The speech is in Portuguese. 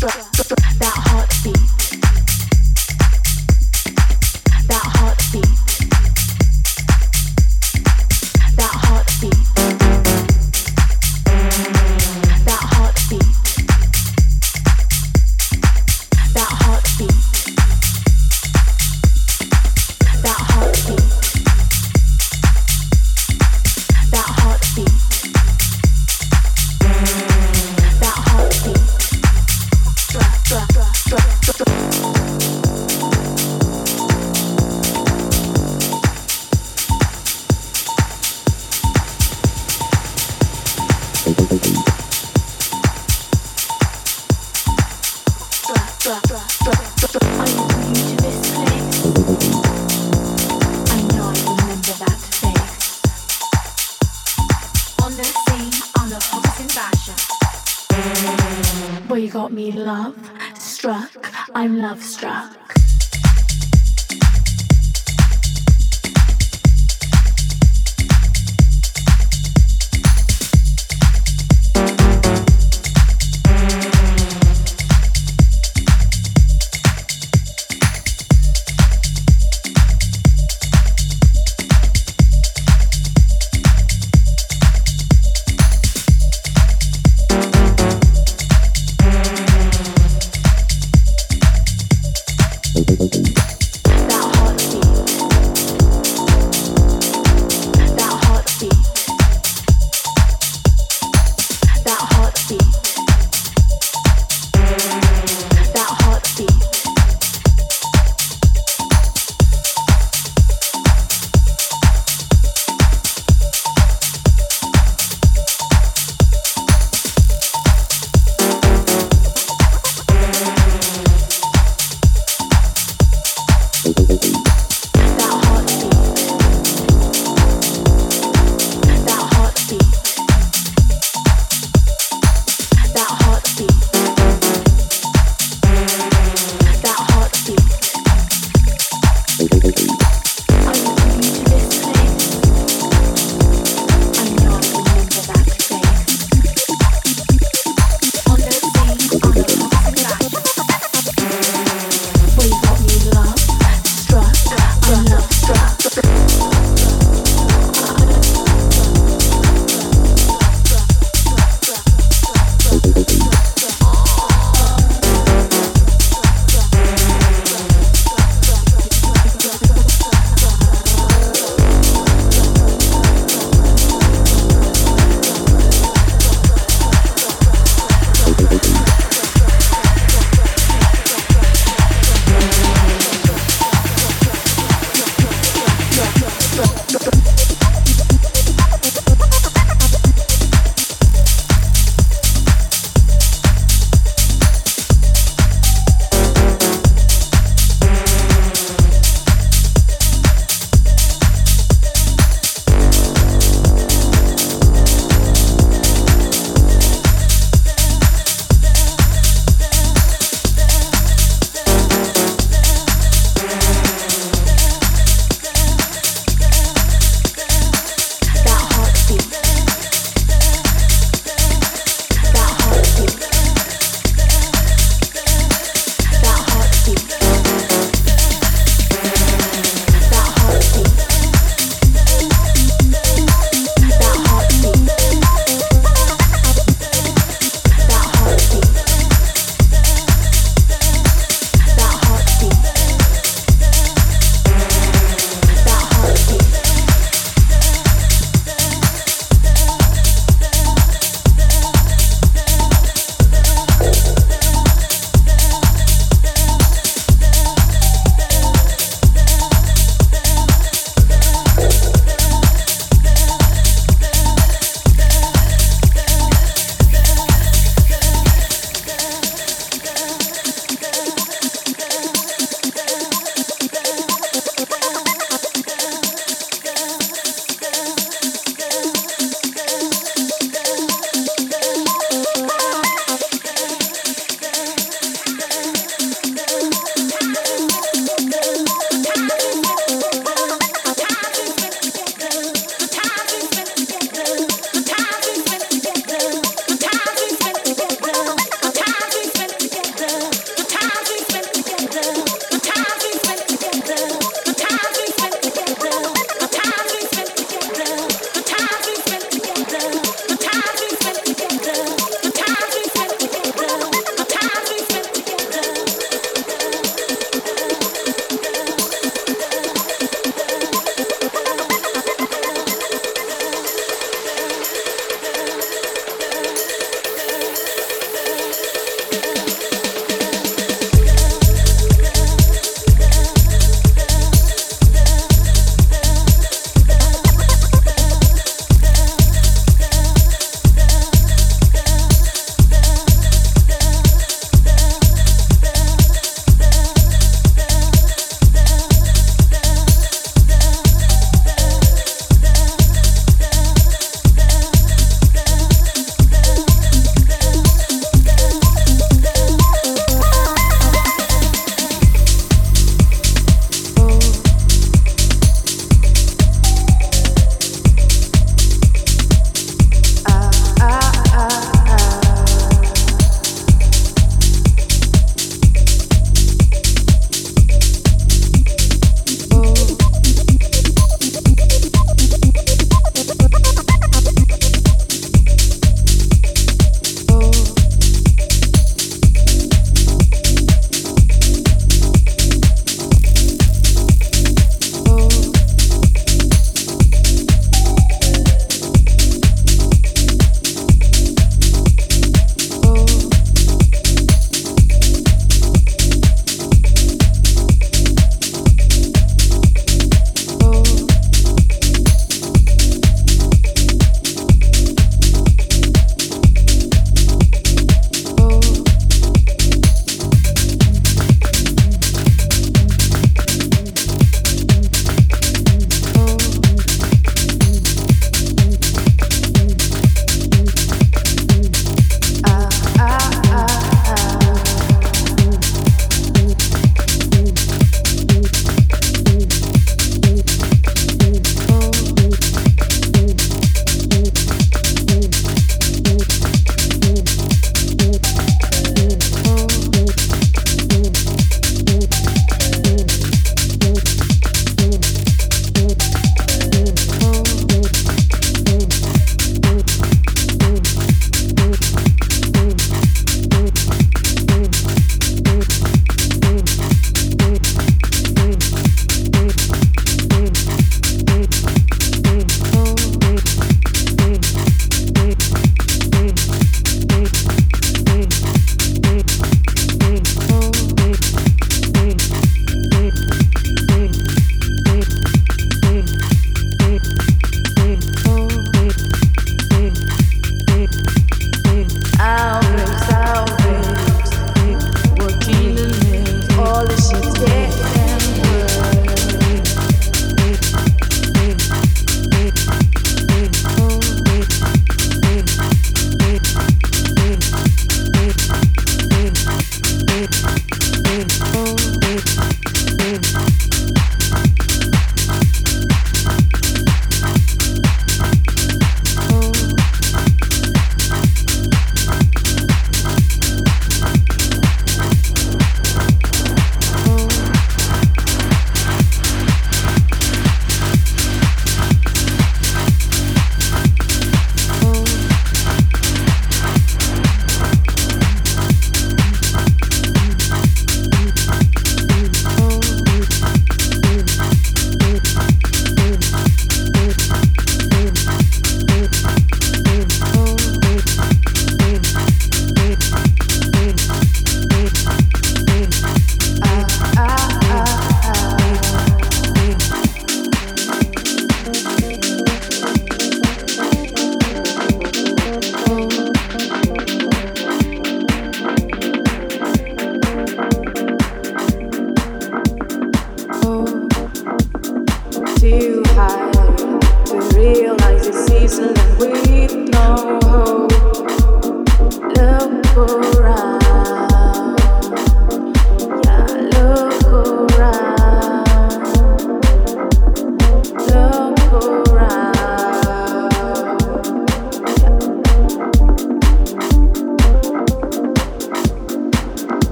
Só.